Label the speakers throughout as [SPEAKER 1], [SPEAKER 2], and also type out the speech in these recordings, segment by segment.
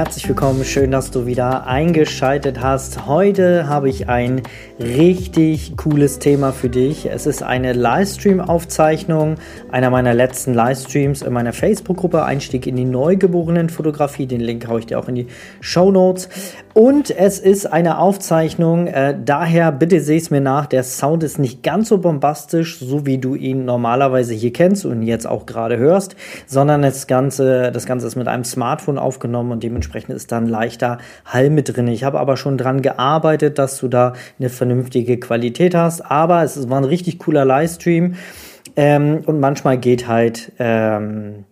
[SPEAKER 1] Herzlich willkommen. Schön, dass du wieder eingeschaltet hast. Heute habe ich ein richtig cooles Thema für dich. Es ist eine Livestream-Aufzeichnung einer meiner letzten Livestreams in meiner Facebook-Gruppe Einstieg in die Neugeborenen-Fotografie. Den Link haue ich dir auch in die Show Notes. Und es ist eine Aufzeichnung, äh, daher bitte seh es mir nach. Der Sound ist nicht ganz so bombastisch, so wie du ihn normalerweise hier kennst und jetzt auch gerade hörst, sondern das Ganze, das Ganze ist mit einem Smartphone aufgenommen und dementsprechend ist dann leichter Hall mit drin. Ich habe aber schon dran gearbeitet, dass du da eine vernünftige Qualität hast, aber es war ein richtig cooler Livestream ähm, und manchmal geht halt ähm,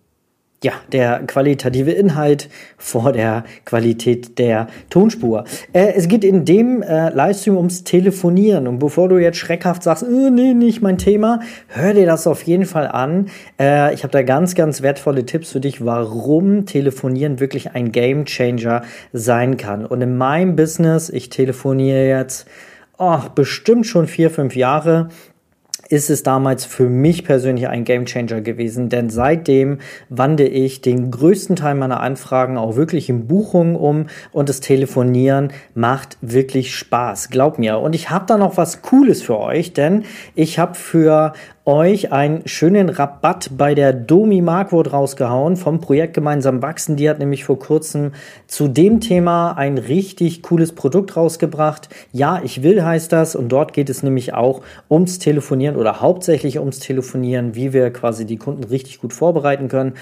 [SPEAKER 1] ja, der qualitative Inhalt vor der Qualität der Tonspur. Äh, es geht in dem äh, Livestream ums Telefonieren. Und bevor du jetzt schreckhaft sagst, äh, nee, nicht mein Thema, hör dir das auf jeden Fall an. Äh, ich habe da ganz, ganz wertvolle Tipps für dich, warum Telefonieren wirklich ein Game Changer sein kann. Und in meinem Business, ich telefoniere jetzt oh, bestimmt schon vier, fünf Jahre ist es damals für mich persönlich ein Gamechanger gewesen, denn seitdem wandle ich den größten Teil meiner Anfragen auch wirklich in Buchungen um und das Telefonieren macht wirklich Spaß, glaub mir. Und ich habe da noch was Cooles für euch, denn ich habe für euch einen schönen Rabatt bei der Domi Markwort rausgehauen vom Projekt Gemeinsam Wachsen. Die hat nämlich vor kurzem zu dem Thema ein richtig cooles Produkt rausgebracht. Ja, ich will heißt das und dort geht es nämlich auch ums Telefonieren oder hauptsächlich ums Telefonieren, wie wir quasi die Kunden richtig gut vorbereiten können.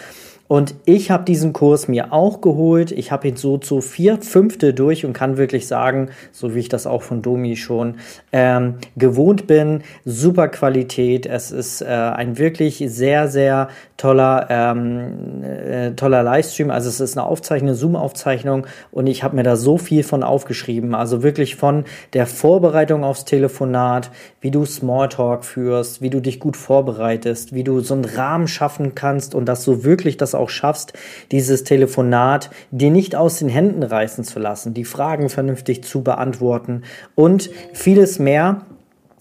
[SPEAKER 1] Und ich habe diesen Kurs mir auch geholt. Ich habe ihn so zu vier Fünfte durch und kann wirklich sagen, so wie ich das auch von Domi schon ähm, gewohnt bin, super Qualität. Es ist äh, ein wirklich sehr, sehr toller, ähm, äh, toller Livestream. Also es ist eine Aufzeichnung, eine Zoom-Aufzeichnung und ich habe mir da so viel von aufgeschrieben. Also wirklich von der Vorbereitung aufs Telefonat, wie du Smalltalk führst, wie du dich gut vorbereitest, wie du so einen Rahmen schaffen kannst und dass du wirklich das auch schaffst, dieses Telefonat dir nicht aus den Händen reißen zu lassen, die Fragen vernünftig zu beantworten und vieles mehr.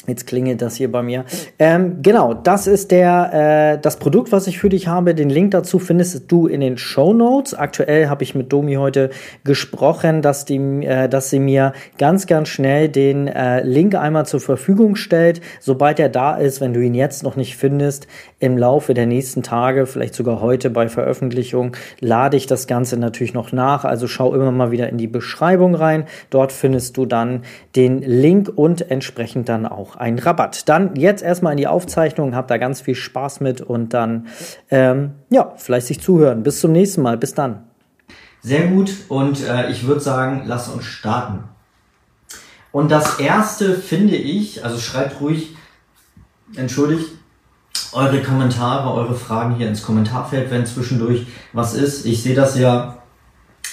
[SPEAKER 1] Jetzt klingelt das hier bei mir. Ähm, genau, das ist der äh, das Produkt, was ich für dich habe. Den Link dazu findest du in den Show Notes. Aktuell habe ich mit Domi heute gesprochen, dass die, äh, dass sie mir ganz ganz schnell den äh, Link einmal zur Verfügung stellt, sobald er da ist. Wenn du ihn jetzt noch nicht findest, im Laufe der nächsten Tage, vielleicht sogar heute bei Veröffentlichung, lade ich das Ganze natürlich noch nach. Also schau immer mal wieder in die Beschreibung rein. Dort findest du dann den Link und entsprechend dann auch ein Rabatt. Dann jetzt erstmal in die Aufzeichnung, habt da ganz viel Spaß mit und dann, ähm, ja, fleißig zuhören. Bis zum nächsten Mal. Bis dann.
[SPEAKER 2] Sehr gut und äh, ich würde sagen, lass uns starten. Und das erste finde ich, also schreibt ruhig, entschuldigt, eure Kommentare, eure Fragen hier ins Kommentarfeld, wenn zwischendurch was ist. Ich sehe das ja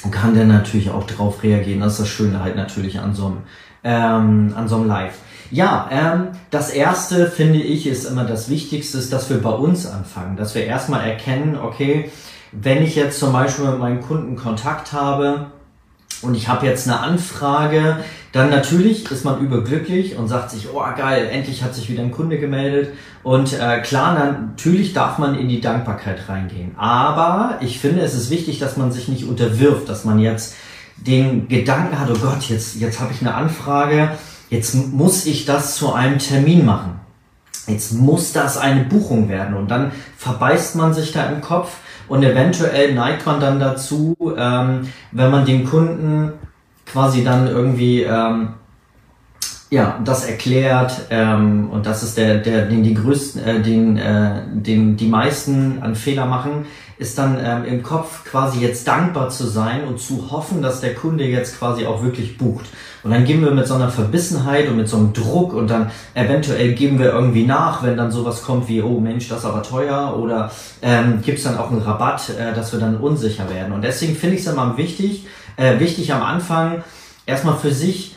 [SPEAKER 2] und kann dann natürlich auch darauf reagieren. Das ist das Schöne halt natürlich an so einem, ähm, an so einem Live. Ja, ähm, das erste finde ich ist immer das Wichtigste, ist, dass wir bei uns anfangen, dass wir erstmal erkennen, okay, wenn ich jetzt zum Beispiel mit meinem Kunden Kontakt habe und ich habe jetzt eine Anfrage, dann natürlich ist man überglücklich und sagt sich, oh geil, endlich hat sich wieder ein Kunde gemeldet. Und äh, klar, natürlich darf man in die Dankbarkeit reingehen. Aber ich finde, es ist wichtig, dass man sich nicht unterwirft, dass man jetzt den Gedanken hat, oh Gott, jetzt, jetzt habe ich eine Anfrage Jetzt muss ich das zu einem Termin machen. Jetzt muss das eine Buchung werden. Und dann verbeißt man sich da im Kopf und eventuell neigt man dann dazu, ähm, wenn man den Kunden quasi dann irgendwie ähm, ja das erklärt ähm, und das ist der der den die größten äh, den äh, den die meisten an Fehler machen ist dann ähm, im Kopf quasi jetzt dankbar zu sein und zu hoffen, dass der Kunde jetzt quasi auch wirklich bucht. Und dann gehen wir mit so einer Verbissenheit und mit so einem Druck und dann eventuell geben wir irgendwie nach, wenn dann sowas kommt wie, oh Mensch, das ist aber teuer oder ähm, gibt dann auch einen Rabatt, äh, dass wir dann unsicher werden. Und deswegen finde ich es immer wichtig, äh, wichtig am Anfang erstmal für sich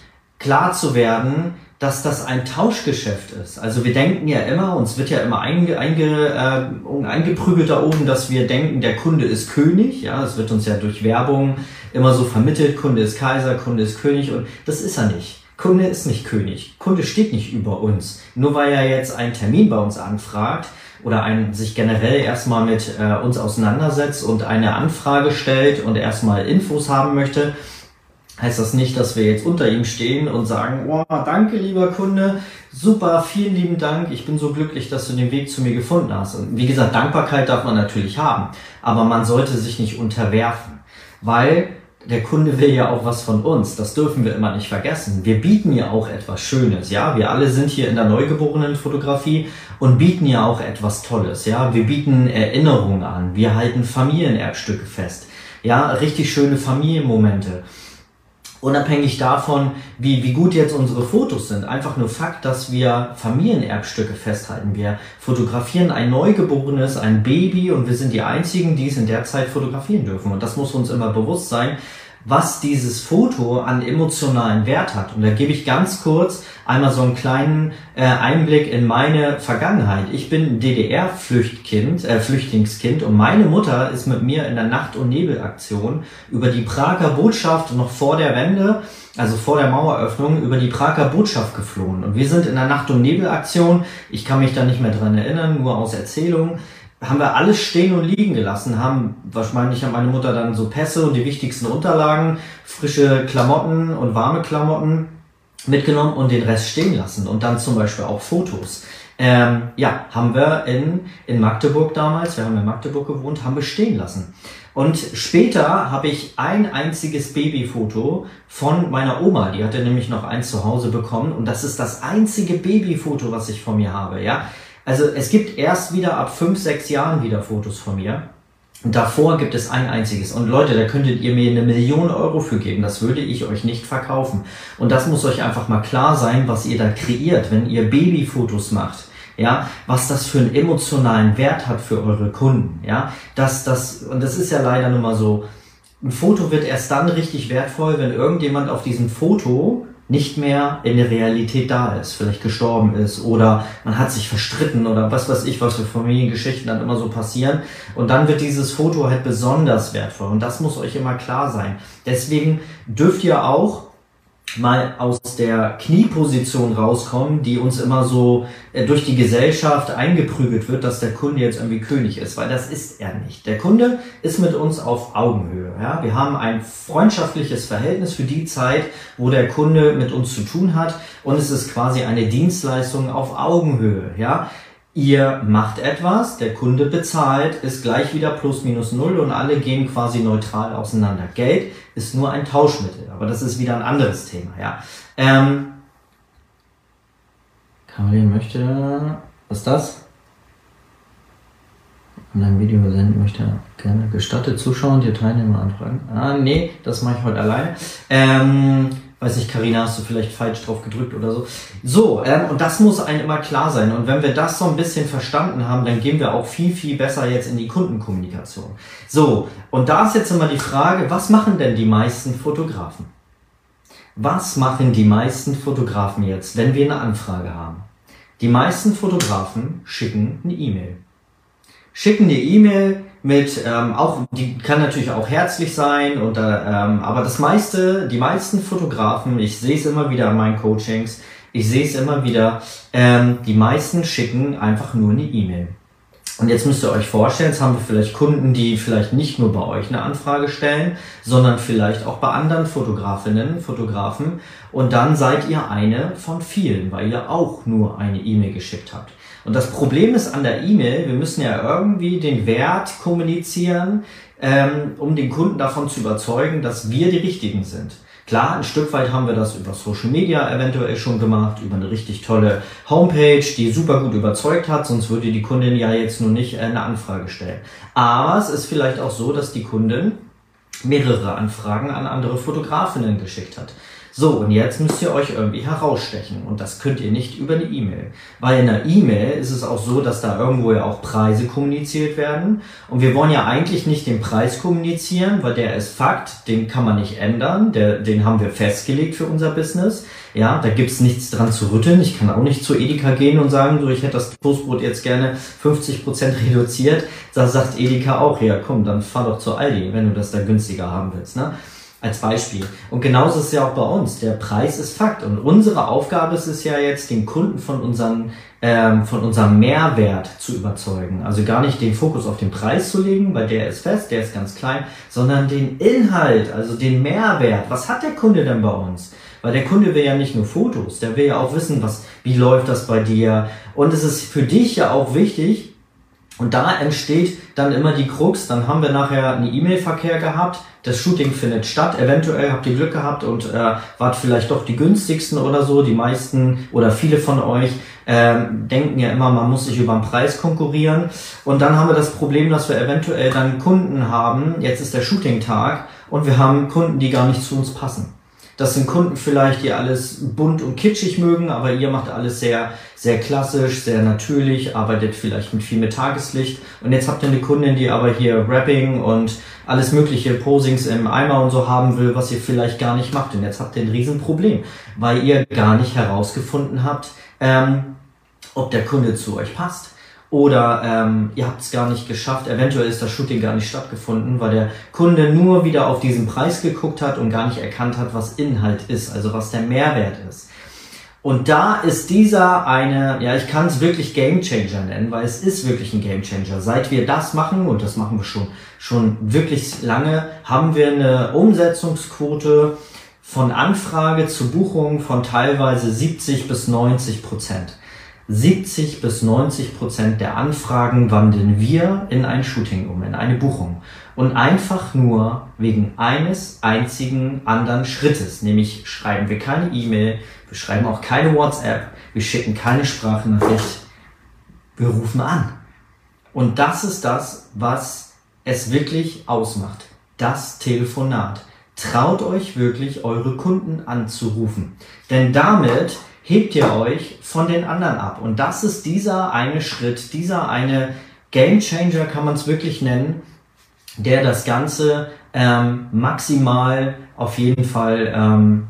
[SPEAKER 2] klar zu werden, dass das ein Tauschgeschäft ist. Also wir denken ja immer, uns wird ja immer einge, einge, äh, eingeprügelt da oben, dass wir denken, der Kunde ist König. Ja, es wird uns ja durch Werbung immer so vermittelt, Kunde ist Kaiser, Kunde ist König und das ist er nicht. Kunde ist nicht König. Kunde steht nicht über uns. Nur weil er jetzt einen Termin bei uns anfragt oder ein, sich generell erstmal mit äh, uns auseinandersetzt und eine Anfrage stellt und erstmal Infos haben möchte, heißt das nicht, dass wir jetzt unter ihm stehen und sagen, oh, danke lieber Kunde, super, vielen lieben Dank, ich bin so glücklich, dass du den Weg zu mir gefunden hast. Und wie gesagt, Dankbarkeit darf man natürlich haben, aber man sollte sich nicht unterwerfen, weil der Kunde will ja auch was von uns. Das dürfen wir immer nicht vergessen. Wir bieten ja auch etwas Schönes, ja. Wir alle sind hier in der Neugeborenenfotografie und bieten ja auch etwas Tolles, ja. Wir bieten Erinnerungen an. Wir halten Familienerbstücke fest. Ja, richtig schöne Familienmomente unabhängig davon, wie, wie gut jetzt unsere Fotos sind, einfach nur Fakt, dass wir Familienerbstücke festhalten. Wir fotografieren ein Neugeborenes, ein Baby und wir sind die Einzigen, die es in der Zeit fotografieren dürfen. Und das muss uns immer bewusst sein, was dieses Foto an emotionalen Wert hat. Und da gebe ich ganz kurz einmal so einen kleinen äh, Einblick in meine Vergangenheit. Ich bin DDR-Flüchtkind, äh, Flüchtlingskind und meine Mutter ist mit mir in der Nacht- und Nebelaktion über die Prager Botschaft noch vor der Wende, also vor der Maueröffnung, über die Prager Botschaft geflohen. Und wir sind in der Nacht- und Nebelaktion, ich kann mich da nicht mehr dran erinnern, nur aus Erzählungen, haben wir alles stehen und liegen gelassen, haben wahrscheinlich hat meine Mutter dann so Pässe und die wichtigsten Unterlagen, frische Klamotten und warme Klamotten mitgenommen und den Rest stehen lassen und dann zum Beispiel auch Fotos. Ähm, ja, haben wir in, in Magdeburg damals, wir haben in Magdeburg gewohnt, haben wir stehen lassen. Und später habe ich ein einziges Babyfoto von meiner Oma, die hatte nämlich noch eins zu Hause bekommen und das ist das einzige Babyfoto, was ich von mir habe, ja. Also es gibt erst wieder ab fünf, sechs Jahren wieder Fotos von mir. Davor gibt es ein einziges. Und Leute, da könntet ihr mir eine Million Euro für geben. Das würde ich euch nicht verkaufen. Und das muss euch einfach mal klar sein, was ihr da kreiert, wenn ihr Babyfotos macht. Ja, was das für einen emotionalen Wert hat für eure Kunden. Ja, das, das, und das ist ja leider nun mal so. Ein Foto wird erst dann richtig wertvoll, wenn irgendjemand auf diesem Foto nicht mehr in der Realität da ist, vielleicht gestorben ist oder man hat sich verstritten oder was weiß ich, was für Familiengeschichten dann immer so passieren. Und dann wird dieses Foto halt besonders wertvoll und das muss euch immer klar sein. Deswegen dürft ihr auch mal aus der Knieposition rauskommen, die uns immer so äh, durch die Gesellschaft eingeprügelt wird, dass der Kunde jetzt irgendwie König ist, weil das ist er nicht. Der Kunde ist mit uns auf Augenhöhe. Ja? Wir haben ein freundschaftliches Verhältnis für die Zeit, wo der Kunde mit uns zu tun hat und es ist quasi eine Dienstleistung auf Augenhöhe. Ja? Ihr macht etwas, der Kunde bezahlt, ist gleich wieder plus minus null und alle gehen quasi neutral auseinander. Geld ist nur ein Tauschmittel, aber das ist wieder ein anderes Thema, ja. Ähm, Caroline möchte, was ist das? Und ein Video senden möchte gerne gestattet zuschauen, die Teilnehmer anfragen. Ah, nee, das mache ich heute alleine. Ähm, weiß nicht, Karina, hast du vielleicht falsch drauf gedrückt oder so. So, ähm, und das muss einem immer klar sein. Und wenn wir das so ein bisschen verstanden haben, dann gehen wir auch viel, viel besser jetzt in die Kundenkommunikation. So, und da ist jetzt immer die Frage, was machen denn die meisten Fotografen? Was machen die meisten Fotografen jetzt, wenn wir eine Anfrage haben? Die meisten Fotografen schicken eine E-Mail. Schicken eine E-Mail mit ähm, auch die kann natürlich auch herzlich sein und ähm, aber das meiste die meisten Fotografen ich sehe es immer wieder an meinen Coachings ich sehe es immer wieder ähm, die meisten schicken einfach nur eine E-Mail und jetzt müsst ihr euch vorstellen, jetzt haben wir vielleicht Kunden, die vielleicht nicht nur bei euch eine Anfrage stellen, sondern vielleicht auch bei anderen Fotografinnen, Fotografen. Und dann seid ihr eine von vielen, weil ihr auch nur eine E-Mail geschickt habt. Und das Problem ist an der E-Mail, wir müssen ja irgendwie den Wert kommunizieren, ähm, um den Kunden davon zu überzeugen, dass wir die Richtigen sind. Klar, ein Stück weit haben wir das über Social Media eventuell schon gemacht, über eine richtig tolle Homepage, die super gut überzeugt hat, sonst würde die Kundin ja jetzt nur nicht äh, eine Anfrage stellen. Aber es ist vielleicht auch so, dass die Kundin mehrere Anfragen an andere Fotografinnen geschickt hat. So, und jetzt müsst ihr euch irgendwie herausstechen. Und das könnt ihr nicht über eine E-Mail. Weil in einer E-Mail ist es auch so, dass da irgendwo ja auch Preise kommuniziert werden. Und wir wollen ja eigentlich nicht den Preis kommunizieren, weil der ist Fakt, den kann man nicht ändern. Der, den haben wir festgelegt für unser Business. Ja, da gibt's nichts dran zu rütteln. Ich kann auch nicht zu Edeka gehen und sagen, so, ich hätte das Toastbrot jetzt gerne 50 Prozent reduziert. Da sagt Edeka auch, ja komm, dann fahr doch zu Aldi, wenn du das da günstiger haben willst. Ne? Als Beispiel. Und genauso ist es ja auch bei uns. Der Preis ist Fakt. Und unsere Aufgabe ist es ja jetzt, den Kunden von, unseren, ähm, von unserem Mehrwert zu überzeugen. Also gar nicht den Fokus auf den Preis zu legen, weil der ist fest, der ist ganz klein, sondern den Inhalt, also den Mehrwert. Was hat der Kunde denn bei uns? Weil der Kunde will ja nicht nur Fotos, der will ja auch wissen, was, wie läuft das bei dir. Und es ist für dich ja auch wichtig, und da entsteht dann immer die Krux, dann haben wir nachher einen E-Mail-Verkehr gehabt, das Shooting findet statt, eventuell habt ihr Glück gehabt und äh, wart vielleicht doch die günstigsten oder so. Die meisten oder viele von euch ähm, denken ja immer, man muss sich über den Preis konkurrieren. Und dann haben wir das Problem, dass wir eventuell dann Kunden haben, jetzt ist der Shooting-Tag und wir haben Kunden, die gar nicht zu uns passen. Das sind Kunden vielleicht, die alles bunt und kitschig mögen, aber ihr macht alles sehr, sehr klassisch, sehr natürlich, arbeitet vielleicht mit viel mit Tageslicht. Und jetzt habt ihr eine Kundin, die aber hier Rapping und alles mögliche Posings im Eimer und so haben will, was ihr vielleicht gar nicht macht. Und jetzt habt ihr ein Riesenproblem, weil ihr gar nicht herausgefunden habt, ähm, ob der Kunde zu euch passt. Oder ähm, ihr habt es gar nicht geschafft, eventuell ist das Shooting gar nicht stattgefunden, weil der Kunde nur wieder auf diesen Preis geguckt hat und gar nicht erkannt hat, was Inhalt ist, also was der Mehrwert ist. Und da ist dieser eine, ja, ich kann es wirklich Game Changer nennen, weil es ist wirklich ein Game Changer. Seit wir das machen, und das machen wir schon, schon wirklich lange, haben wir eine Umsetzungsquote von Anfrage zu Buchung von teilweise 70 bis 90 Prozent. 70 bis 90 Prozent der Anfragen wandeln wir in ein Shooting um, in eine Buchung. Und einfach nur wegen eines einzigen anderen Schrittes, nämlich schreiben wir keine E-Mail, wir schreiben auch keine WhatsApp, wir schicken keine Sprachnachricht, wir rufen an. Und das ist das, was es wirklich ausmacht. Das Telefonat. Traut euch wirklich, eure Kunden anzurufen. Denn damit hebt ihr euch von den anderen ab. Und das ist dieser eine Schritt, dieser eine Game Changer kann man es wirklich nennen, der das Ganze ähm, maximal auf jeden Fall ähm,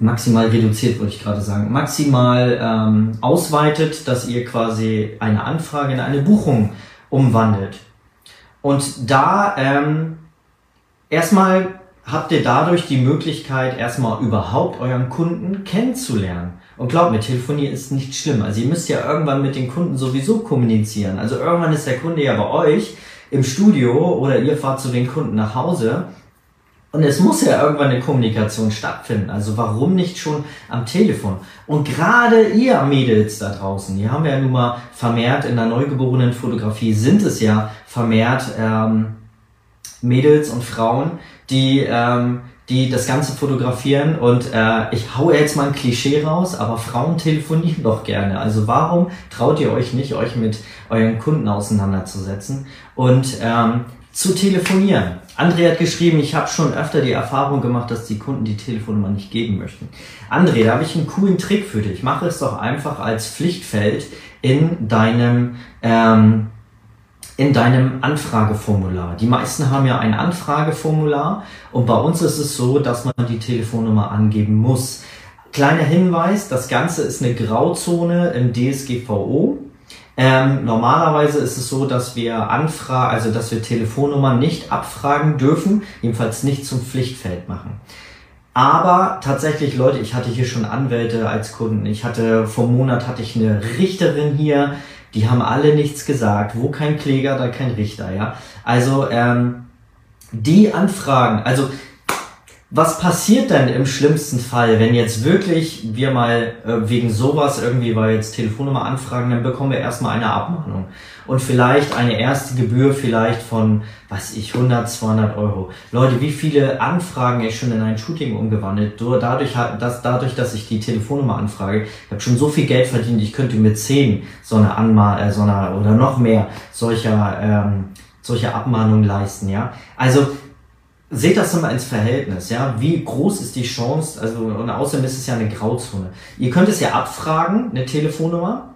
[SPEAKER 2] maximal reduziert, würde ich gerade sagen, maximal ähm, ausweitet, dass ihr quasi eine Anfrage in eine Buchung umwandelt. Und da ähm, erstmal habt ihr dadurch die Möglichkeit, erstmal überhaupt euren Kunden kennenzulernen. Und glaubt mir, telefonieren ist nicht schlimm. Also ihr müsst ja irgendwann mit den Kunden sowieso kommunizieren. Also irgendwann ist der Kunde ja bei euch im Studio oder ihr fahrt zu den Kunden nach Hause. Und es muss ja irgendwann eine Kommunikation stattfinden. Also warum nicht schon am Telefon? Und gerade ihr Mädels da draußen, die haben wir ja nun mal vermehrt in der neugeborenen Fotografie, sind es ja vermehrt ähm, Mädels und Frauen, die ähm, die das Ganze fotografieren und äh, ich hau jetzt mal ein Klischee raus, aber Frauen telefonieren doch gerne. Also warum traut ihr euch nicht, euch mit euren Kunden auseinanderzusetzen und ähm, zu telefonieren? André hat geschrieben, ich habe schon öfter die Erfahrung gemacht, dass die Kunden die Telefonnummer nicht geben möchten. André, da habe ich einen coolen Trick für dich. Mach es doch einfach als Pflichtfeld in deinem ähm, in deinem Anfrageformular. Die meisten haben ja ein Anfrageformular und bei uns ist es so, dass man die Telefonnummer angeben muss. Kleiner Hinweis, das Ganze ist eine Grauzone im DSGVO. Ähm, normalerweise ist es so, dass wir Anfragen, also dass wir Telefonnummern nicht abfragen dürfen, jedenfalls nicht zum Pflichtfeld machen. Aber tatsächlich, Leute, ich hatte hier schon Anwälte als Kunden. Ich hatte vor einem Monat hatte ich eine Richterin hier, die haben alle nichts gesagt. Wo kein Kläger, da kein Richter, ja. Also ähm, die Anfragen, also was passiert denn im schlimmsten Fall, wenn jetzt wirklich wir mal äh, wegen sowas irgendwie, weil jetzt Telefonnummer anfragen, dann bekommen wir erstmal eine Abmahnung. Und vielleicht eine erste Gebühr vielleicht von, weiß ich, 100, 200 Euro. Leute, wie viele Anfragen ich schon in ein Shooting umgewandelt, dadurch, dass, dadurch, dass ich die Telefonnummer anfrage, ich habe schon so viel Geld verdient, ich könnte mir zehn so eine Anma äh, so eine, oder noch mehr solcher, ähm, solcher Abmahnungen leisten, ja. Also, seht das immer ins Verhältnis, ja. Wie groß ist die Chance? Also, und außerdem ist es ja eine Grauzone. Ihr könnt es ja abfragen, eine Telefonnummer.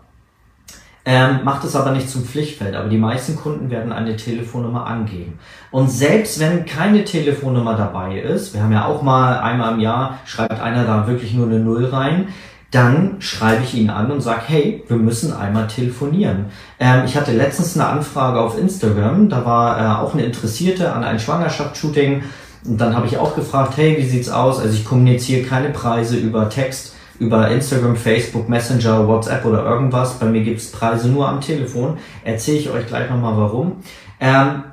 [SPEAKER 2] Ähm, macht es aber nicht zum Pflichtfeld. Aber die meisten Kunden werden eine Telefonnummer angeben. Und selbst wenn keine Telefonnummer dabei ist, wir haben ja auch mal einmal im Jahr, schreibt einer da wirklich nur eine Null rein, dann schreibe ich ihn an und sage, hey, wir müssen einmal telefonieren. Ähm, ich hatte letztens eine Anfrage auf Instagram, da war äh, auch eine Interessierte an ein Schwangerschaftsshooting Und dann habe ich auch gefragt, hey, wie sieht's aus? Also ich kommuniziere keine Preise über Text, über Instagram, Facebook, Messenger, WhatsApp oder irgendwas. Bei mir gibt's Preise nur am Telefon. Erzähle ich euch gleich nochmal warum. Ähm,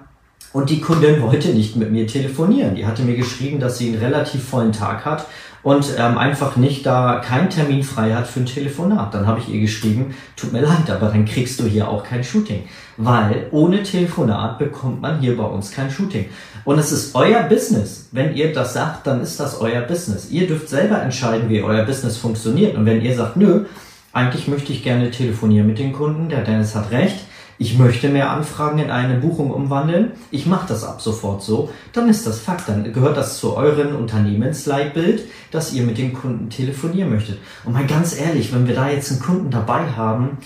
[SPEAKER 2] und die Kundin wollte nicht mit mir telefonieren. Die hatte mir geschrieben, dass sie einen relativ vollen Tag hat und ähm, einfach nicht da keinen Termin frei hat für ein Telefonat. Dann habe ich ihr geschrieben, tut mir leid, aber dann kriegst du hier auch kein Shooting. Weil ohne Telefonat bekommt man hier bei uns kein Shooting. Und es ist euer Business. Wenn ihr das sagt, dann ist das euer Business. Ihr dürft selber entscheiden, wie euer Business funktioniert. Und wenn ihr sagt, nö, eigentlich möchte ich gerne telefonieren mit den Kunden, der Dennis hat recht, ich möchte mehr Anfragen in eine Buchung umwandeln, ich mache das ab sofort so, dann ist das Fakt, dann gehört das zu euren Unternehmensleitbild, dass ihr mit dem Kunden telefonieren möchtet. Und mal ganz ehrlich, wenn wir da jetzt einen Kunden dabei haben,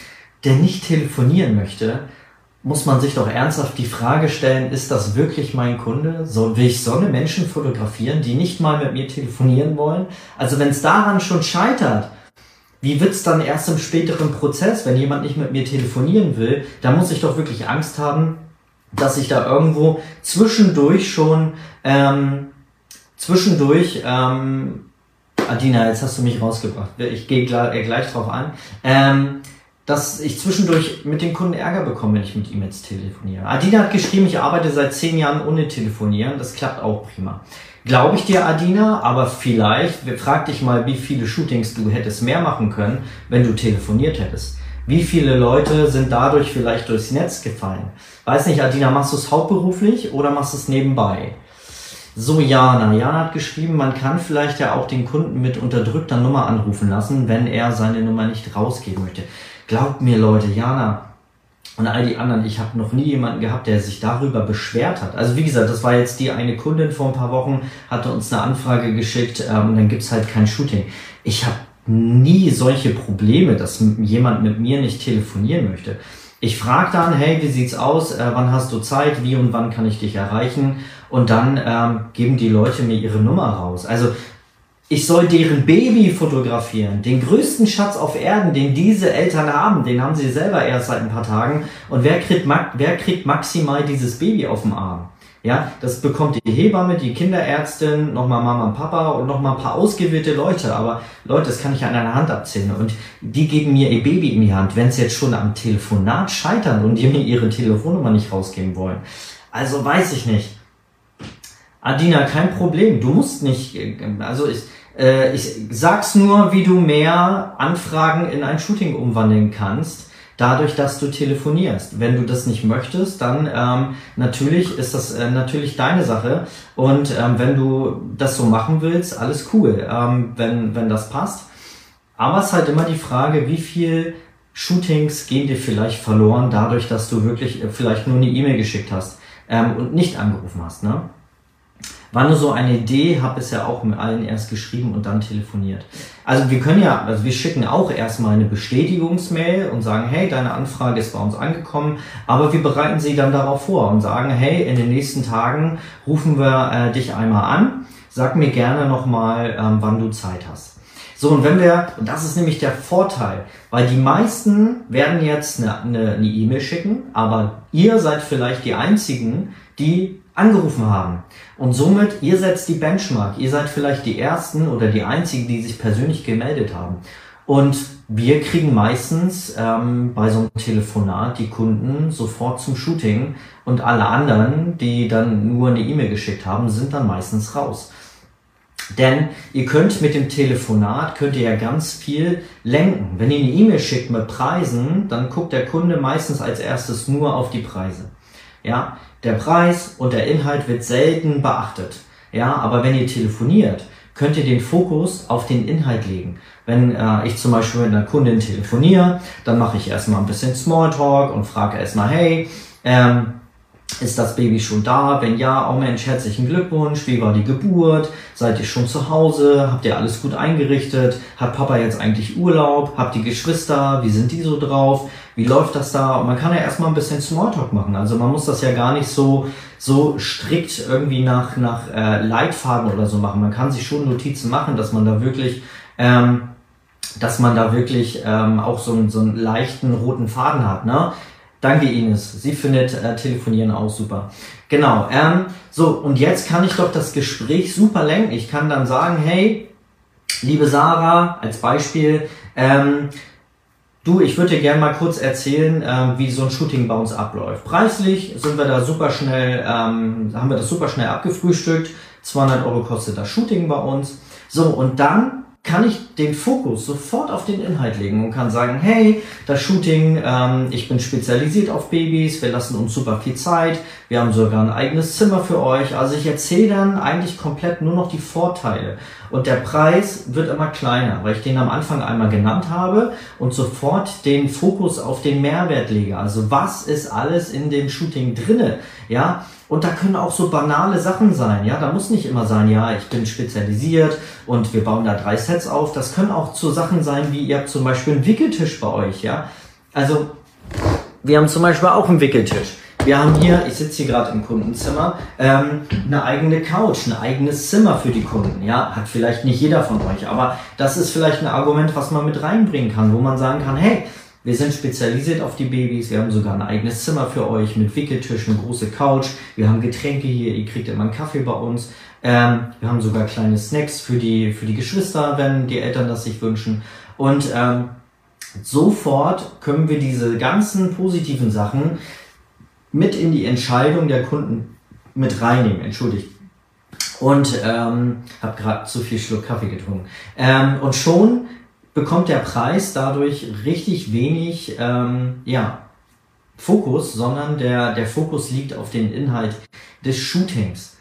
[SPEAKER 2] der nicht telefonieren möchte, muss man sich doch ernsthaft die Frage stellen, ist das wirklich mein Kunde? So, will ich so eine Menschen fotografieren, die nicht mal mit mir telefonieren wollen? Also wenn es daran schon scheitert, wie wird's dann erst im späteren Prozess, wenn jemand nicht mit mir telefonieren will? Da muss ich doch wirklich Angst haben, dass ich da irgendwo zwischendurch schon, ähm, zwischendurch, ähm, Adina, jetzt hast du mich rausgebracht. Ich gehe gleich, äh, gleich drauf an. Ähm, dass ich zwischendurch mit dem Kunden Ärger bekomme, wenn ich mit ihm jetzt telefoniere. Adina hat geschrieben, ich arbeite seit zehn Jahren ohne Telefonieren. Das klappt auch prima. Glaube ich dir, Adina, aber vielleicht, frag dich mal, wie viele Shootings du hättest mehr machen können, wenn du telefoniert hättest. Wie viele Leute sind dadurch vielleicht durchs Netz gefallen? Weiß nicht, Adina, machst du es hauptberuflich oder machst du es nebenbei? So, Jana. Jana hat geschrieben, man kann vielleicht ja auch den Kunden mit unterdrückter Nummer anrufen lassen, wenn er seine Nummer nicht rausgeben möchte. Glaubt mir, Leute, Jana, und all die anderen, ich habe noch nie jemanden gehabt, der sich darüber beschwert hat. Also wie gesagt, das war jetzt die eine Kundin vor ein paar Wochen, hatte uns eine Anfrage geschickt ähm, und dann gibt's halt kein Shooting. Ich habe nie solche Probleme, dass jemand mit mir nicht telefonieren möchte. Ich frage dann, hey, wie sieht's aus? Äh, wann hast du Zeit? Wie und wann kann ich dich erreichen? Und dann ähm, geben die Leute mir ihre Nummer raus. Also ich soll deren Baby fotografieren. Den größten Schatz auf Erden, den diese Eltern haben, den haben sie selber erst seit ein paar Tagen. Und wer kriegt, wer kriegt maximal dieses Baby auf dem Arm? Ja, das bekommt die Hebamme, die Kinderärztin, nochmal Mama und Papa und nochmal ein paar ausgewählte Leute. Aber Leute, das kann ich an einer Hand abzählen. Und die geben mir ihr Baby in die Hand, wenn sie jetzt schon am Telefonat scheitern und die mir ihre Telefonnummer nicht rausgeben wollen. Also weiß ich nicht. Adina, kein Problem. Du musst nicht, also ich, äh, ich sag's nur, wie du mehr Anfragen in ein Shooting umwandeln kannst, dadurch, dass du telefonierst. Wenn du das nicht möchtest, dann ähm, natürlich ist das äh, natürlich deine Sache. Und ähm, wenn du das so machen willst, alles cool, ähm, wenn, wenn das passt. Aber es ist halt immer die Frage, wie viel Shootings gehen dir vielleicht verloren, dadurch, dass du wirklich äh, vielleicht nur eine E-Mail geschickt hast ähm, und nicht angerufen hast. Ne? War nur so eine Idee, habe es ja auch mit allen erst geschrieben und dann telefoniert. Also wir können ja, also wir schicken auch erstmal eine Bestätigungsmail und sagen, hey, deine Anfrage ist bei uns angekommen, aber wir bereiten sie dann darauf vor und sagen, hey, in den nächsten Tagen rufen wir äh, dich einmal an, sag mir gerne nochmal, ähm, wann du Zeit hast. So, und wenn wir, und das ist nämlich der Vorteil, weil die meisten werden jetzt eine E-Mail e schicken, aber ihr seid vielleicht die einzigen, die angerufen haben. Und somit, ihr setzt die Benchmark. Ihr seid vielleicht die Ersten oder die Einzigen, die sich persönlich gemeldet haben. Und wir kriegen meistens ähm, bei so einem Telefonat die Kunden sofort zum Shooting und alle anderen, die dann nur eine E-Mail geschickt haben, sind dann meistens raus. Denn ihr könnt mit dem Telefonat, könnt ihr ja ganz viel lenken. Wenn ihr eine E-Mail schickt mit Preisen, dann guckt der Kunde meistens als erstes nur auf die Preise. Ja, der Preis und der Inhalt wird selten beachtet. Ja, aber wenn ihr telefoniert, könnt ihr den Fokus auf den Inhalt legen. Wenn äh, ich zum Beispiel mit einer Kundin telefoniere, dann mache ich erstmal ein bisschen Smalltalk und frage erstmal, hey, ähm, ist das Baby schon da? Wenn ja, oh Mensch, herzlichen Glückwunsch. Wie war die Geburt? Seid ihr schon zu Hause? Habt ihr alles gut eingerichtet? Hat Papa jetzt eigentlich Urlaub? Habt ihr Geschwister? Wie sind die so drauf? Wie läuft das da? Und man kann ja erstmal ein bisschen Smalltalk machen. Also man muss das ja gar nicht so, so strikt irgendwie nach, nach äh, Leitfaden oder so machen. Man kann sich schon Notizen machen, dass man da wirklich, ähm, dass man da wirklich ähm, auch so, einen, so einen leichten roten Faden hat. Ne? Danke Ines. Sie findet äh, Telefonieren auch super. Genau. Ähm, so, und jetzt kann ich doch das Gespräch super lenken. Ich kann dann sagen, hey, liebe Sarah, als Beispiel, ähm, Du, ich würde dir gerne mal kurz erzählen, äh, wie so ein Shooting bei uns abläuft. Preislich sind wir da super schnell, ähm, haben wir das super schnell abgefrühstückt. 200 Euro kostet das Shooting bei uns. So, und dann kann ich den Fokus sofort auf den Inhalt legen und kann sagen, hey, das Shooting, ähm, ich bin spezialisiert auf Babys, wir lassen uns super viel Zeit, wir haben sogar ein eigenes Zimmer für euch. Also ich erzähle dann eigentlich komplett nur noch die Vorteile. Und der Preis wird immer kleiner, weil ich den am Anfang einmal genannt habe und sofort den Fokus auf den Mehrwert lege. Also was ist alles in dem Shooting drinne? Ja, und da können auch so banale Sachen sein, ja. Da muss nicht immer sein, ja, ich bin spezialisiert und wir bauen da drei Sets auf. Das können auch so Sachen sein, wie ihr habt zum Beispiel einen Wickeltisch bei euch, ja. Also, wir haben zum Beispiel auch einen Wickeltisch. Wir haben hier, ich sitze hier gerade im Kundenzimmer, ähm, eine eigene Couch, ein eigenes Zimmer für die Kunden. Ja, hat vielleicht nicht jeder von euch, aber das ist vielleicht ein Argument, was man mit reinbringen kann, wo man sagen kann, hey, wir sind spezialisiert auf die Babys. Wir haben sogar ein eigenes Zimmer für euch mit Wickeltisch, eine große Couch. Wir haben Getränke hier. Ihr kriegt immer einen Kaffee bei uns. Ähm, wir haben sogar kleine Snacks für die, für die Geschwister, wenn die Eltern das sich wünschen. Und ähm, sofort können wir diese ganzen positiven Sachen mit in die Entscheidung der Kunden mit reinnehmen. Entschuldigt. Und ähm, habe gerade zu viel Schluck Kaffee getrunken. Ähm, und schon bekommt der Preis dadurch richtig wenig ähm, ja, Fokus, sondern der, der Fokus liegt auf den Inhalt des Shootings.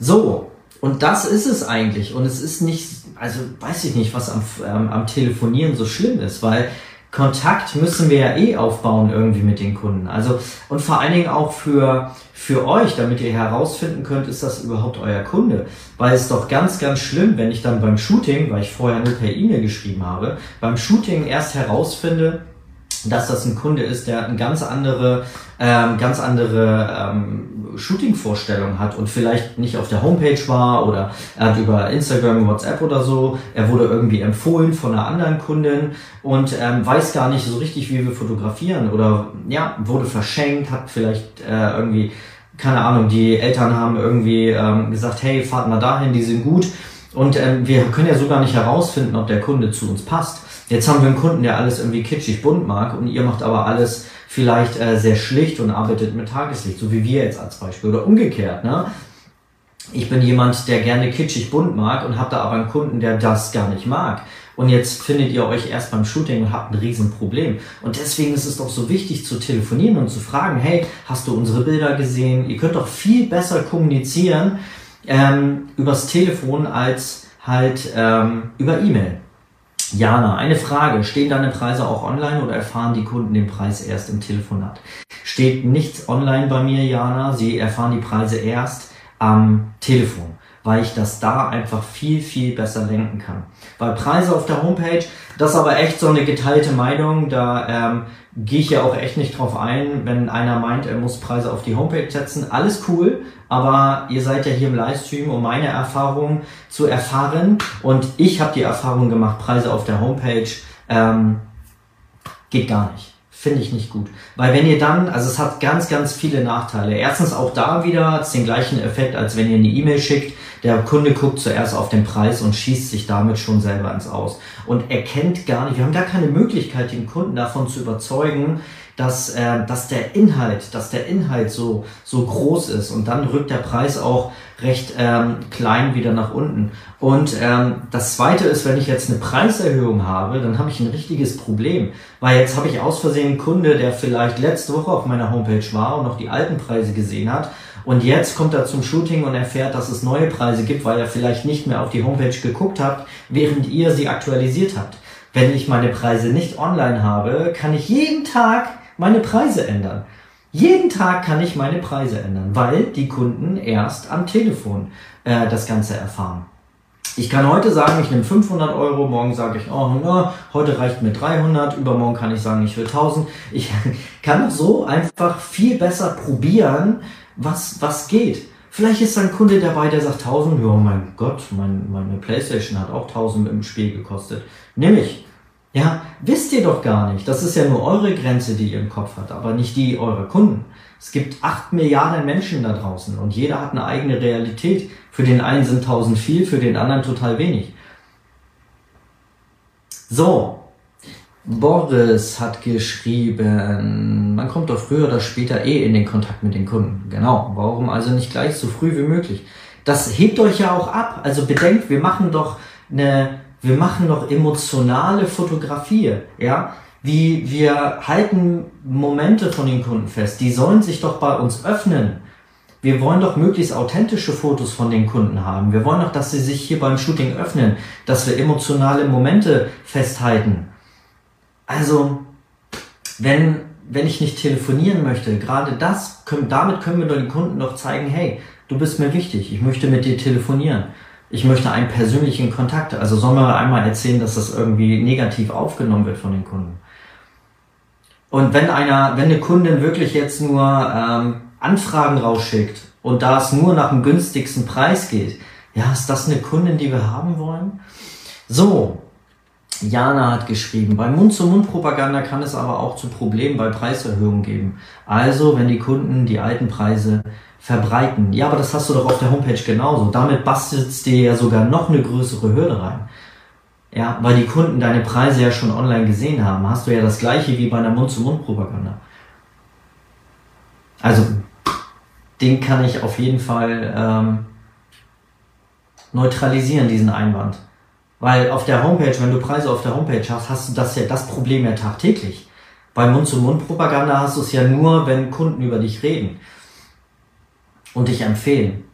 [SPEAKER 2] So, und das ist es eigentlich. Und es ist nicht, also weiß ich nicht, was am, ähm, am Telefonieren so schlimm ist, weil Kontakt müssen wir ja eh aufbauen irgendwie mit den Kunden. Also und vor allen Dingen auch für für euch, damit ihr herausfinden könnt, ist das überhaupt euer Kunde? Weil es doch ganz ganz schlimm, wenn ich dann beim Shooting, weil ich vorher nur per E-Mail geschrieben habe, beim Shooting erst herausfinde, dass das ein Kunde ist, der eine ganz andere, ähm, ganz andere ähm, Shooting-Vorstellung hat und vielleicht nicht auf der Homepage war oder er hat über Instagram, WhatsApp oder so, er wurde irgendwie empfohlen von einer anderen Kundin und ähm, weiß gar nicht so richtig, wie wir fotografieren oder ja, wurde verschenkt, hat vielleicht äh, irgendwie, keine Ahnung, die Eltern haben irgendwie ähm, gesagt, hey, fahrt mal dahin, die sind gut und ähm, wir können ja sogar nicht herausfinden, ob der Kunde zu uns passt. Jetzt haben wir einen Kunden, der alles irgendwie kitschig bunt mag und ihr macht aber alles vielleicht äh, sehr schlicht und arbeitet mit Tageslicht, so wie wir jetzt als Beispiel. Oder umgekehrt, ne? Ich bin jemand, der gerne kitschig bunt mag und habe da aber einen Kunden, der das gar nicht mag. Und jetzt findet ihr euch erst beim Shooting und habt ein Riesenproblem. Und deswegen ist es doch so wichtig zu telefonieren und zu fragen, hey, hast du unsere Bilder gesehen? Ihr könnt doch viel besser kommunizieren ähm, übers Telefon als halt ähm, über E-Mail. Jana, eine Frage. Stehen deine Preise auch online oder erfahren die Kunden den Preis erst im Telefonat? Steht nichts online bei mir, Jana. Sie erfahren die Preise erst am Telefon, weil ich das da einfach viel, viel besser lenken kann. Weil Preise auf der Homepage, das ist aber echt so eine geteilte Meinung. Da ähm, gehe ich ja auch echt nicht drauf ein, wenn einer meint, er muss Preise auf die Homepage setzen. Alles cool, aber ihr seid ja hier im Livestream, um meine Erfahrung zu erfahren. Und ich habe die Erfahrung gemacht, Preise auf der Homepage ähm, geht gar nicht. Finde ich nicht gut. Weil wenn ihr dann, also es hat ganz, ganz viele Nachteile. Erstens auch da wieder es den gleichen Effekt, als wenn ihr eine E-Mail schickt. Der Kunde guckt zuerst auf den Preis und schießt sich damit schon selber ins Aus. Und erkennt gar nicht, wir haben gar keine Möglichkeit, den Kunden davon zu überzeugen, dass, äh, dass der Inhalt, dass der Inhalt so, so groß ist und dann rückt der Preis auch recht ähm, klein wieder nach unten. Und ähm, das zweite ist, wenn ich jetzt eine Preiserhöhung habe, dann habe ich ein richtiges Problem. Weil jetzt habe ich aus Versehen einen Kunde, der vielleicht letzte Woche auf meiner Homepage war und noch die alten Preise gesehen hat. Und jetzt kommt er zum Shooting und erfährt, dass es neue Preise gibt, weil er vielleicht nicht mehr auf die Homepage geguckt hat, während ihr sie aktualisiert habt. Wenn ich meine Preise nicht online habe, kann ich jeden Tag meine Preise ändern. Jeden Tag kann ich meine Preise ändern, weil die Kunden erst am Telefon äh, das Ganze erfahren. Ich kann heute sagen, ich nehme 500 Euro, morgen sage ich, oh, na, heute reicht mir 300, übermorgen kann ich sagen, ich will 1000. Ich kann so einfach viel besser probieren, was, was geht. Vielleicht ist ein Kunde dabei, der sagt 1000, ja, mein Gott, mein, meine Playstation hat auch 1000 im Spiel gekostet. Nimm ich. Ja, wisst ihr doch gar nicht. Das ist ja nur eure Grenze, die ihr im Kopf habt, aber nicht die eurer Kunden. Es gibt acht Milliarden Menschen da draußen und jeder hat eine eigene Realität. Für den einen sind tausend viel, für den anderen total wenig. So, Boris hat geschrieben, man kommt doch früher oder später eh in den Kontakt mit den Kunden. Genau. Warum also nicht gleich so früh wie möglich? Das hebt euch ja auch ab. Also bedenkt, wir machen doch eine, wir machen doch emotionale Fotografie, ja? Wie wir halten Momente von den Kunden fest. Die sollen sich doch bei uns öffnen. Wir wollen doch möglichst authentische Fotos von den Kunden haben. Wir wollen doch, dass sie sich hier beim Shooting öffnen, dass wir emotionale Momente festhalten. Also, wenn, wenn ich nicht telefonieren möchte, gerade das, können, damit können wir den Kunden doch zeigen, hey, du bist mir wichtig, ich möchte mit dir telefonieren. Ich möchte einen persönlichen Kontakt. Also sollen wir einmal erzählen, dass das irgendwie negativ aufgenommen wird von den Kunden. Und wenn einer, wenn eine Kundin wirklich jetzt nur ähm, Anfragen rausschickt und da es nur nach dem günstigsten Preis geht, ja, ist das eine Kundin, die wir haben wollen? So, Jana hat geschrieben, bei Mund-zu-Mund-Propaganda kann es aber auch zu Problemen bei Preiserhöhungen geben. Also, wenn die Kunden die alten Preise verbreiten. Ja, aber das hast du doch auf der Homepage genauso. Damit bastelst dir ja sogar noch eine größere Hürde rein. Ja, weil die Kunden deine Preise ja schon online gesehen haben. Hast du ja das gleiche wie bei einer Mund-zu-Mund-Propaganda. Also, den kann ich auf jeden Fall ähm, neutralisieren, diesen Einwand. Weil auf der Homepage, wenn du Preise auf der Homepage hast, hast du das ja das Problem ja tagtäglich. Bei Mund-zu-Mund-Propaganda hast du es ja nur, wenn Kunden über dich reden und dich empfehlen.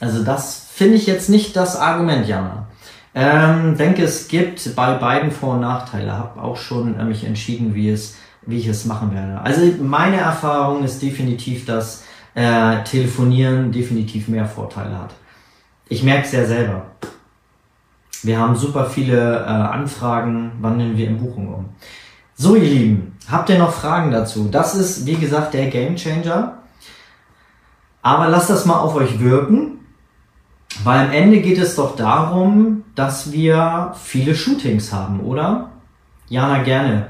[SPEAKER 2] Also das finde ich jetzt nicht das Argument, Jana. Ähm, denke, es gibt bei beiden Vor- und Nachteile. Habe auch schon äh, mich entschieden, wie es, wie ich es machen werde. Also meine Erfahrung ist definitiv, dass äh, Telefonieren definitiv mehr Vorteile hat. Ich merke es ja selber. Wir haben super viele äh, Anfragen, wandeln wir in Buchungen um. So, ihr Lieben, habt ihr noch Fragen dazu? Das ist, wie gesagt, der Game Changer. Aber lasst das mal auf euch wirken, weil am Ende geht es doch darum, dass wir viele Shootings haben, oder? Jana, gerne.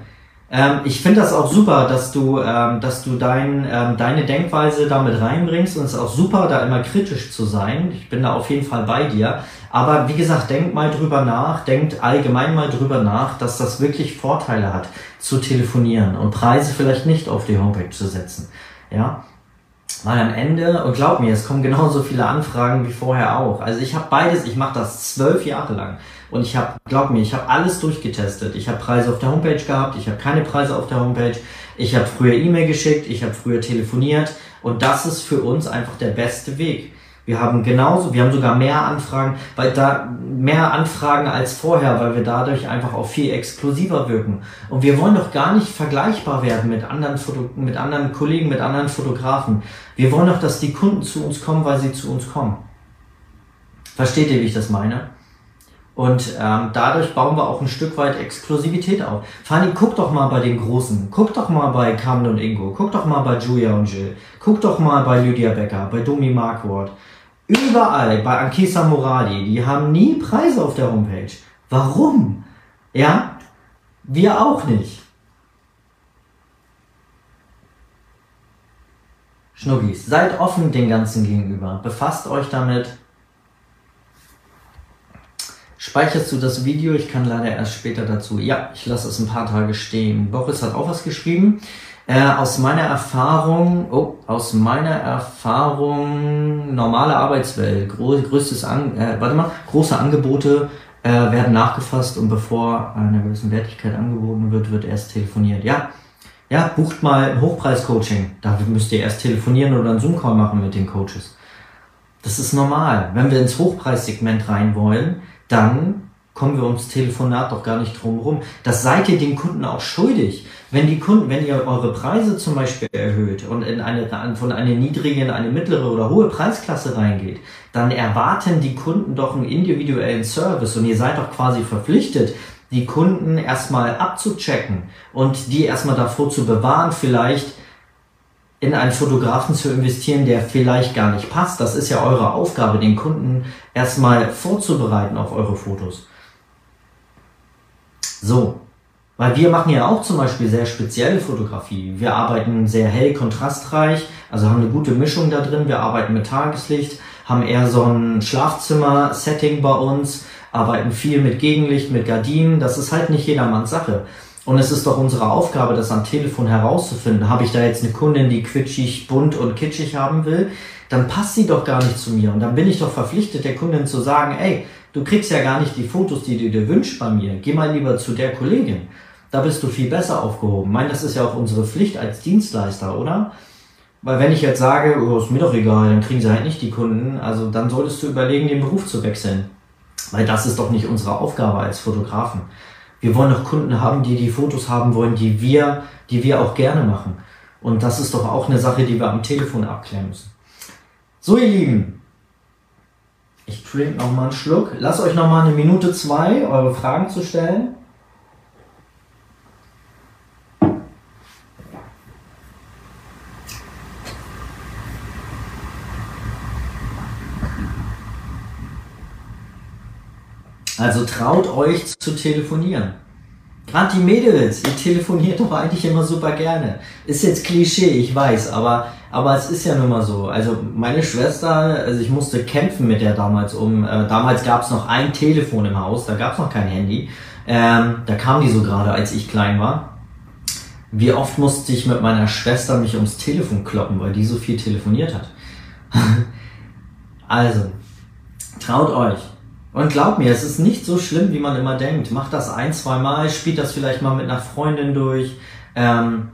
[SPEAKER 2] Ähm, ich finde das auch super, dass du, ähm, dass du dein, ähm, deine Denkweise damit reinbringst und es ist auch super, da immer kritisch zu sein. Ich bin da auf jeden Fall bei dir. Aber wie gesagt, denkt mal drüber nach, denkt allgemein mal drüber nach, dass das wirklich Vorteile hat, zu telefonieren und Preise vielleicht nicht auf die Homepage zu setzen. Ja, weil am Ende, und glaub mir, es kommen genauso viele Anfragen wie vorher auch. Also ich habe beides, ich mache das zwölf Jahre lang. Und ich habe, glaub mir, ich habe alles durchgetestet. Ich habe Preise auf der Homepage gehabt, ich habe keine Preise auf der Homepage, ich habe früher E-Mail geschickt, ich habe früher telefoniert. Und das ist für uns einfach der beste Weg. Wir haben genauso, wir haben sogar mehr Anfragen, weil da mehr Anfragen als vorher, weil wir dadurch einfach auch viel exklusiver wirken. Und wir wollen doch gar nicht vergleichbar werden mit anderen Foto, mit anderen Kollegen, mit anderen Fotografen. Wir wollen doch, dass die Kunden zu uns kommen, weil sie zu uns kommen. Versteht ihr, wie ich das meine? Und ähm, dadurch bauen wir auch ein Stück weit Exklusivität auf. Fanny, guck doch mal bei den Großen. Guck doch mal bei Carmen und Ingo. Guck doch mal bei Julia und Jill. Guck doch mal bei Lydia Becker, bei Domi Marquardt. Überall bei Ankisa Moradi. Die haben nie Preise auf der Homepage. Warum? Ja? Wir auch nicht. Schnuggis, seid offen den ganzen gegenüber. Befasst euch damit Speicherst du das Video? Ich kann leider erst später dazu. Ja, ich lasse es ein paar Tage stehen. Boris hat auch was geschrieben. Äh, aus meiner Erfahrung, oh, aus meiner Erfahrung, normale Arbeitswelt, groß, größtes An, äh, warte mal, große Angebote äh, werden nachgefasst und bevor eine gewisse Wertigkeit angeboten wird, wird erst telefoniert. Ja, ja, bucht mal ein Hochpreis-Coaching. Da müsst ihr erst telefonieren oder einen Zoom-Call machen mit den Coaches. Das ist normal. Wenn wir ins Hochpreissegment rein wollen, dann kommen wir ums Telefonat doch gar nicht drum rum. Das seid ihr den Kunden auch schuldig. Wenn die Kunden, wenn ihr eure Preise zum Beispiel erhöht und in eine, von einer niedrigen in eine mittlere oder hohe Preisklasse reingeht, dann erwarten die Kunden doch einen individuellen Service und ihr seid doch quasi verpflichtet, die Kunden erstmal abzuchecken und die erstmal davor zu bewahren, vielleicht in einen Fotografen zu investieren, der vielleicht gar nicht passt. Das ist ja eure Aufgabe, den Kunden erstmal vorzubereiten auf eure Fotos. So, weil wir machen ja auch zum Beispiel sehr spezielle Fotografie. Wir arbeiten sehr hell, kontrastreich, also haben eine gute Mischung da drin. Wir arbeiten mit Tageslicht, haben eher so ein Schlafzimmer-Setting bei uns, arbeiten viel mit Gegenlicht, mit Gardinen. Das ist halt nicht jedermanns Sache. Und es ist doch unsere Aufgabe, das am Telefon herauszufinden. Habe ich da jetzt eine Kundin, die quitschig, bunt und kitschig haben will, dann passt sie doch gar nicht zu mir. Und dann bin ich doch verpflichtet, der Kundin zu sagen, ey, du kriegst ja gar nicht die Fotos, die du dir wünschst bei mir. Geh mal lieber zu der Kollegin. Da bist du viel besser aufgehoben. Ich meine, das ist ja auch unsere Pflicht als Dienstleister, oder? Weil wenn ich jetzt sage, oh, ist mir doch egal, dann kriegen sie halt nicht die Kunden, also dann solltest du überlegen, den Beruf zu wechseln. Weil das ist doch nicht unsere Aufgabe als Fotografen. Wir wollen doch Kunden haben, die die Fotos haben wollen, die wir, die wir auch gerne machen. Und das ist doch auch eine Sache, die wir am Telefon abklären müssen. So, ihr Lieben. Ich trinke noch mal einen Schluck. Lasst euch noch mal eine Minute zwei, eure Fragen zu stellen. Also traut euch zu telefonieren. Gerade die Mädels, ihr telefoniert doch eigentlich immer super gerne. Ist jetzt Klischee, ich weiß, aber, aber es ist ja nun mal so. Also meine Schwester, also ich musste kämpfen mit der damals um, äh, damals gab es noch ein Telefon im Haus, da gab es noch kein Handy. Ähm, da kam die so gerade, als ich klein war. Wie oft musste ich mit meiner Schwester mich ums Telefon kloppen, weil die so viel telefoniert hat. also, traut euch. Und glaub mir, es ist nicht so schlimm, wie man immer denkt. Macht das ein, zwei Mal, spielt das vielleicht mal mit einer Freundin durch, ähm,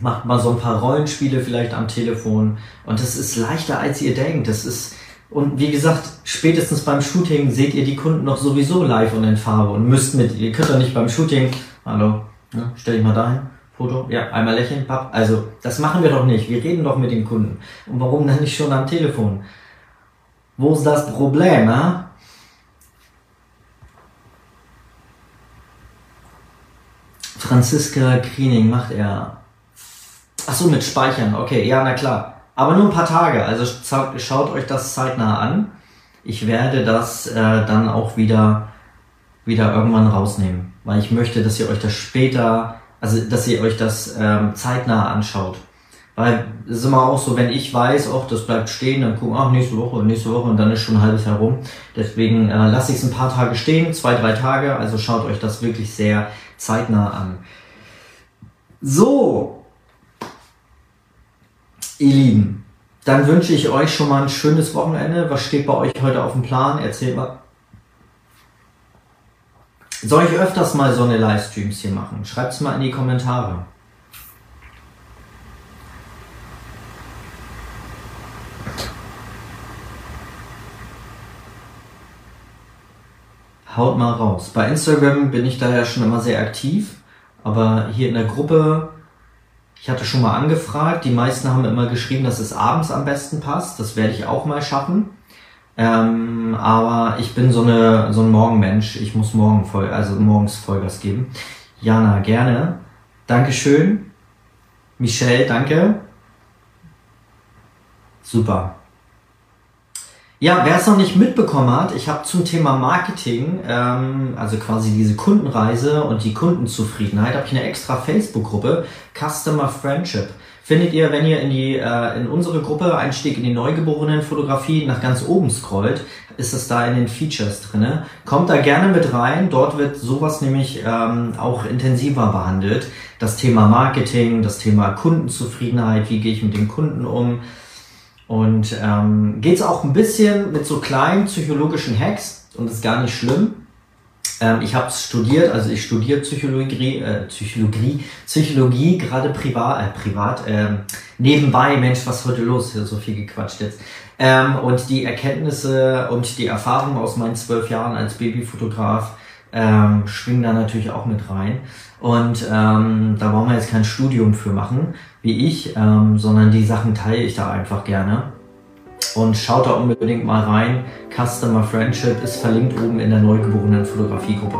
[SPEAKER 2] macht mal so ein paar Rollenspiele vielleicht am Telefon. Und es ist leichter, als ihr denkt. Das ist, und wie gesagt, spätestens beim Shooting seht ihr die Kunden noch sowieso live und in Farbe und müsst mit, ihr könnt doch nicht beim Shooting, hallo, ne, stell dich mal dahin. Foto, ja, einmal lächeln, papp. Also, das machen wir doch nicht. Wir reden doch mit den Kunden. Und warum dann nicht schon am Telefon? Wo ist das Problem, ne? Franziska Kriening macht er. Ach so, mit Speichern. Okay, ja, na klar. Aber nur ein paar Tage. Also schaut euch das zeitnah an. Ich werde das äh, dann auch wieder, wieder irgendwann rausnehmen. Weil ich möchte, dass ihr euch das später, also dass ihr euch das ähm, zeitnah anschaut. Weil es ist immer auch so, wenn ich weiß, auch das bleibt stehen, dann gucken, ach, nächste Woche, nächste Woche und dann ist schon ein halbes Jahr rum. Deswegen äh, lasse ich es ein paar Tage stehen, zwei, drei Tage. Also schaut euch das wirklich sehr zeitnah an. So, ihr Lieben, dann wünsche ich euch schon mal ein schönes Wochenende. Was steht bei euch heute auf dem Plan? Erzählt mal. Soll ich öfters mal so eine Livestreams hier machen? Schreibt es mal in die Kommentare. Haut mal raus. Bei Instagram bin ich daher schon immer sehr aktiv, aber hier in der Gruppe, ich hatte schon mal angefragt, die meisten haben immer geschrieben, dass es abends am besten passt. Das werde ich auch mal schaffen. Ähm, aber ich bin so eine so ein Morgenmensch. Ich muss morgen voll, also morgens Vollgas geben. Jana, gerne. Dankeschön. Michelle, danke. Super. Ja, wer es noch nicht mitbekommen hat, ich habe zum Thema Marketing, ähm, also quasi diese Kundenreise und die Kundenzufriedenheit, habe ich eine extra Facebook-Gruppe, Customer Friendship. Findet ihr, wenn ihr in die äh, in unsere Gruppe Einstieg in die Neugeborenenfotografie nach ganz oben scrollt, ist es da in den Features drinne. Kommt da gerne mit rein. Dort wird sowas nämlich ähm, auch intensiver behandelt. Das Thema Marketing, das Thema Kundenzufriedenheit, wie gehe ich mit den Kunden um und ähm, geht es auch ein bisschen mit so kleinen psychologischen Hacks und ist gar nicht schlimm. Ähm, ich habe studiert, also ich studiere Psychologie, äh, Psychologie, Psychologie gerade privat, äh, privat ähm, nebenbei. Mensch, was ist heute los? Hier so viel gequatscht jetzt. Ähm, und die Erkenntnisse und die Erfahrungen aus meinen zwölf Jahren als Babyfotograf ähm, schwingen da natürlich auch mit rein. Und ähm, da brauchen wir jetzt kein Studium für machen, wie ich, ähm, sondern die Sachen teile ich da einfach gerne. Und schaut da unbedingt mal rein. Customer Friendship ist verlinkt oben in der neugeborenen Fotografiegruppe.